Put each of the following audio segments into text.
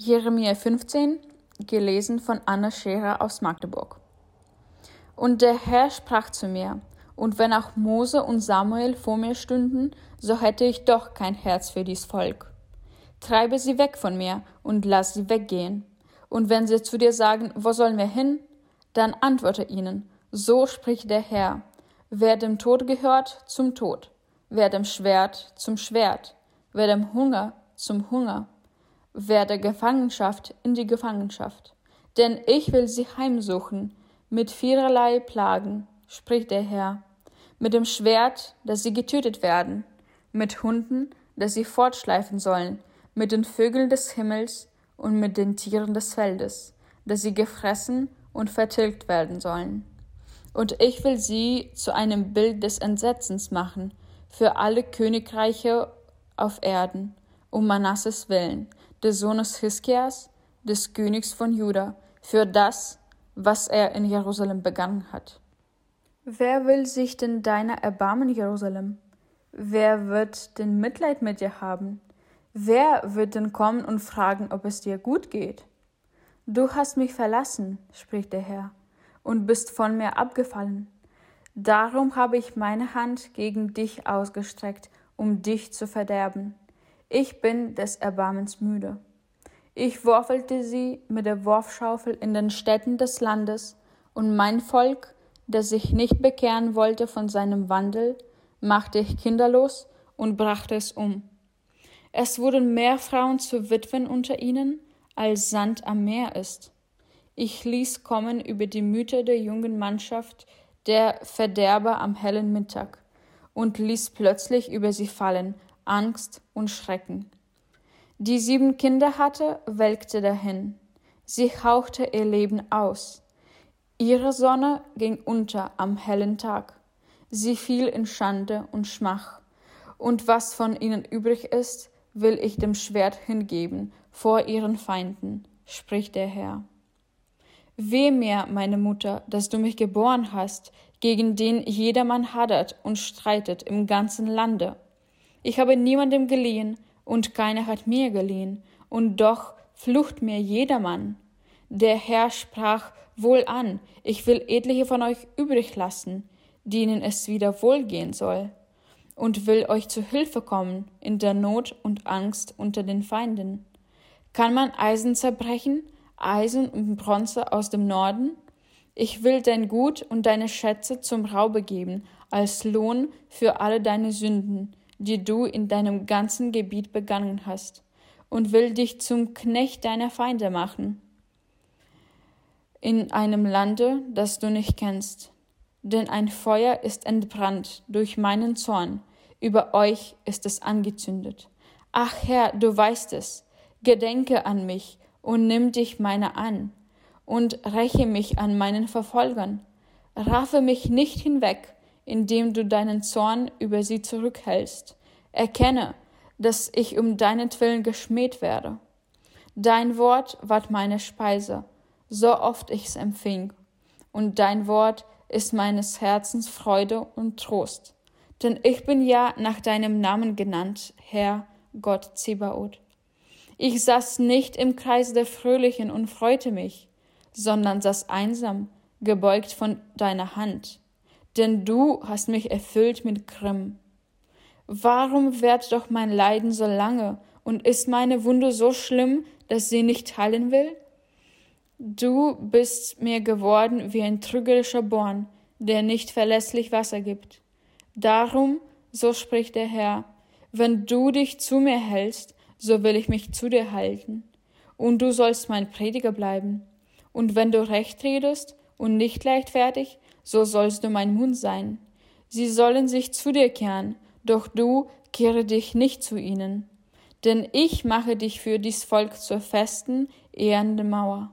Jeremia 15, gelesen von Anna Scherer aus Magdeburg. Und der Herr sprach zu mir, und wenn auch Mose und Samuel vor mir stünden, so hätte ich doch kein Herz für dies Volk. Treibe sie weg von mir und lass sie weggehen. Und wenn sie zu dir sagen, wo sollen wir hin? Dann antworte ihnen, so spricht der Herr, wer dem Tod gehört, zum Tod, wer dem Schwert, zum Schwert, wer dem Hunger, zum Hunger, wer der Gefangenschaft, in die Gefangenschaft. Denn ich will sie heimsuchen, mit viererlei Plagen, spricht der Herr, mit dem Schwert, dass sie getötet werden, mit Hunden, dass sie fortschleifen sollen, mit den Vögeln des Himmels und mit den Tieren des Feldes, dass sie gefressen und vertilgt werden sollen. Und ich will sie zu einem Bild des Entsetzens machen für alle Königreiche auf Erden, um Manasses willen, des Sohnes Hiskias, des Königs von Juda, für das, was er in Jerusalem begangen hat. Wer will sich denn deiner erbarmen, Jerusalem? Wer wird denn Mitleid mit dir haben? Wer wird denn kommen und fragen, ob es dir gut geht? Du hast mich verlassen, spricht der Herr, und bist von mir abgefallen. Darum habe ich meine Hand gegen dich ausgestreckt, um dich zu verderben. Ich bin des Erbarmens müde. Ich würfelte sie mit der Wurfschaufel in den Städten des Landes, und mein Volk, das sich nicht bekehren wollte von seinem Wandel, machte ich kinderlos und brachte es um. Es wurden mehr Frauen zu Witwen unter ihnen, als Sand am Meer ist. Ich ließ kommen über die Mütter der jungen Mannschaft der Verderber am hellen Mittag und ließ plötzlich über sie fallen Angst und Schrecken. Die sieben Kinder hatte, welkte dahin. Sie hauchte ihr Leben aus. Ihre Sonne ging unter am hellen Tag. Sie fiel in Schande und Schmach. Und was von ihnen übrig ist, will ich dem Schwert hingeben vor ihren Feinden, spricht der Herr. Weh mir, meine Mutter, dass du mich geboren hast, gegen den jedermann hadert und streitet im ganzen Lande. Ich habe niemandem geliehen, und keiner hat mir geliehen, und doch flucht mir jedermann. Der Herr sprach wohl an, ich will etliche von euch übrig lassen, denen es wieder wohlgehen soll, und will euch zu Hilfe kommen in der Not und Angst unter den Feinden. Kann man Eisen zerbrechen, Eisen und Bronze aus dem Norden? Ich will dein Gut und deine Schätze zum Raube geben, als Lohn für alle deine Sünden, die du in deinem ganzen Gebiet begangen hast, und will dich zum Knecht deiner Feinde machen, in einem Lande, das du nicht kennst. Denn ein Feuer ist entbrannt durch meinen Zorn, über euch ist es angezündet. Ach Herr, du weißt es, gedenke an mich und nimm dich meiner an, und räche mich an meinen Verfolgern. Raffe mich nicht hinweg, indem du deinen Zorn über sie zurückhältst. Erkenne, dass ich um deinetwillen geschmäht werde. Dein Wort ward meine Speise, so oft ich's empfing, und dein Wort ist meines Herzens Freude und Trost. Denn ich bin ja nach deinem Namen genannt, Herr Gott Zebaoth. Ich saß nicht im Kreis der Fröhlichen und freute mich, sondern saß einsam, gebeugt von deiner Hand denn du hast mich erfüllt mit Grimm. Warum währt doch mein Leiden so lange und ist meine Wunde so schlimm, dass sie nicht heilen will? Du bist mir geworden wie ein trügerischer Born, der nicht verlässlich Wasser gibt. Darum, so spricht der Herr, wenn du dich zu mir hältst, so will ich mich zu dir halten, und du sollst mein Prediger bleiben. Und wenn du recht redest und nicht leichtfertig, so sollst du mein Mund sein. Sie sollen sich zu dir kehren, doch du kehre dich nicht zu ihnen. Denn ich mache dich für dies Volk zur festen, ehrenden Mauer.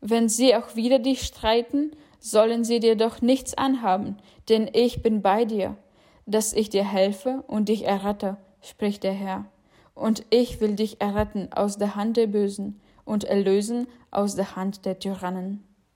Wenn sie auch wieder dich streiten, sollen sie dir doch nichts anhaben, denn ich bin bei dir, dass ich dir helfe und dich errette, spricht der Herr. Und ich will dich erretten aus der Hand der Bösen und erlösen aus der Hand der Tyrannen.